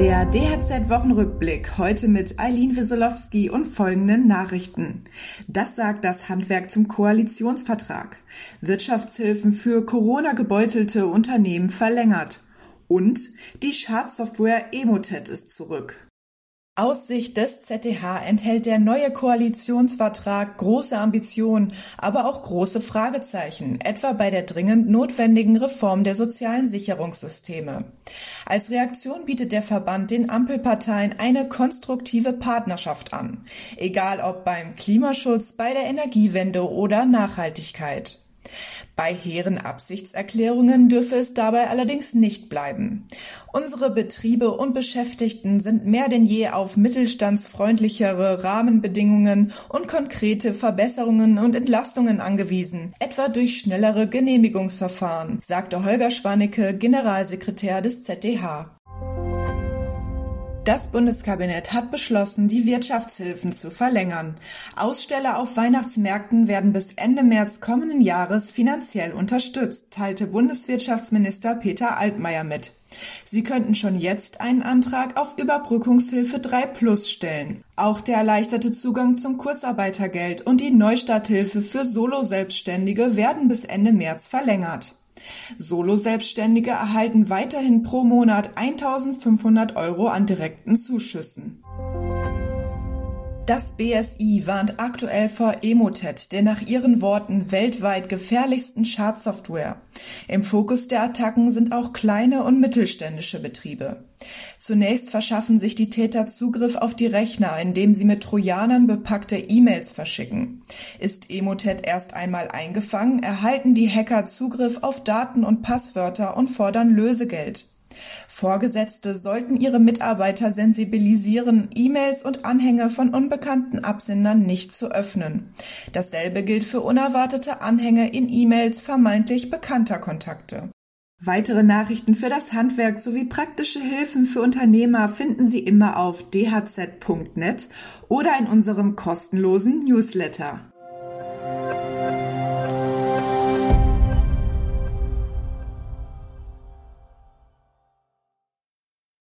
Der DHZ-Wochenrückblick heute mit Eileen Wiesolowski und folgenden Nachrichten. Das sagt das Handwerk zum Koalitionsvertrag. Wirtschaftshilfen für Corona-gebeutelte Unternehmen verlängert. Und die Schadsoftware Emotet ist zurück. Aus Sicht des ZDH enthält der neue Koalitionsvertrag große Ambitionen, aber auch große Fragezeichen, etwa bei der dringend notwendigen Reform der sozialen Sicherungssysteme. Als Reaktion bietet der Verband den Ampelparteien eine konstruktive Partnerschaft an, egal ob beim Klimaschutz, bei der Energiewende oder Nachhaltigkeit. Bei hehren Absichtserklärungen dürfe es dabei allerdings nicht bleiben. Unsere Betriebe und Beschäftigten sind mehr denn je auf mittelstandsfreundlichere Rahmenbedingungen und konkrete Verbesserungen und Entlastungen angewiesen, etwa durch schnellere Genehmigungsverfahren, sagte Holger Schwanicke, Generalsekretär des ZDH. Das Bundeskabinett hat beschlossen, die Wirtschaftshilfen zu verlängern. Aussteller auf Weihnachtsmärkten werden bis Ende März kommenden Jahres finanziell unterstützt, teilte Bundeswirtschaftsminister Peter Altmaier mit. Sie könnten schon jetzt einen Antrag auf Überbrückungshilfe 3 Plus stellen. Auch der erleichterte Zugang zum Kurzarbeitergeld und die Neustarthilfe für Solo-Selbstständige werden bis Ende März verlängert. Solo-Selbstständige erhalten weiterhin pro Monat 1.500 Euro an direkten Zuschüssen. Das BSI warnt aktuell vor Emotet, der nach ihren Worten weltweit gefährlichsten Schadsoftware. Im Fokus der Attacken sind auch kleine und mittelständische Betriebe. Zunächst verschaffen sich die Täter Zugriff auf die Rechner, indem sie mit Trojanern bepackte E-Mails verschicken. Ist Emotet erst einmal eingefangen, erhalten die Hacker Zugriff auf Daten und Passwörter und fordern Lösegeld. Vorgesetzte sollten ihre Mitarbeiter sensibilisieren, E-Mails und Anhänge von unbekannten Absendern nicht zu öffnen. Dasselbe gilt für unerwartete Anhänge in E-Mails vermeintlich bekannter Kontakte. Weitere Nachrichten für das Handwerk sowie praktische Hilfen für Unternehmer finden Sie immer auf dhz.net oder in unserem kostenlosen Newsletter.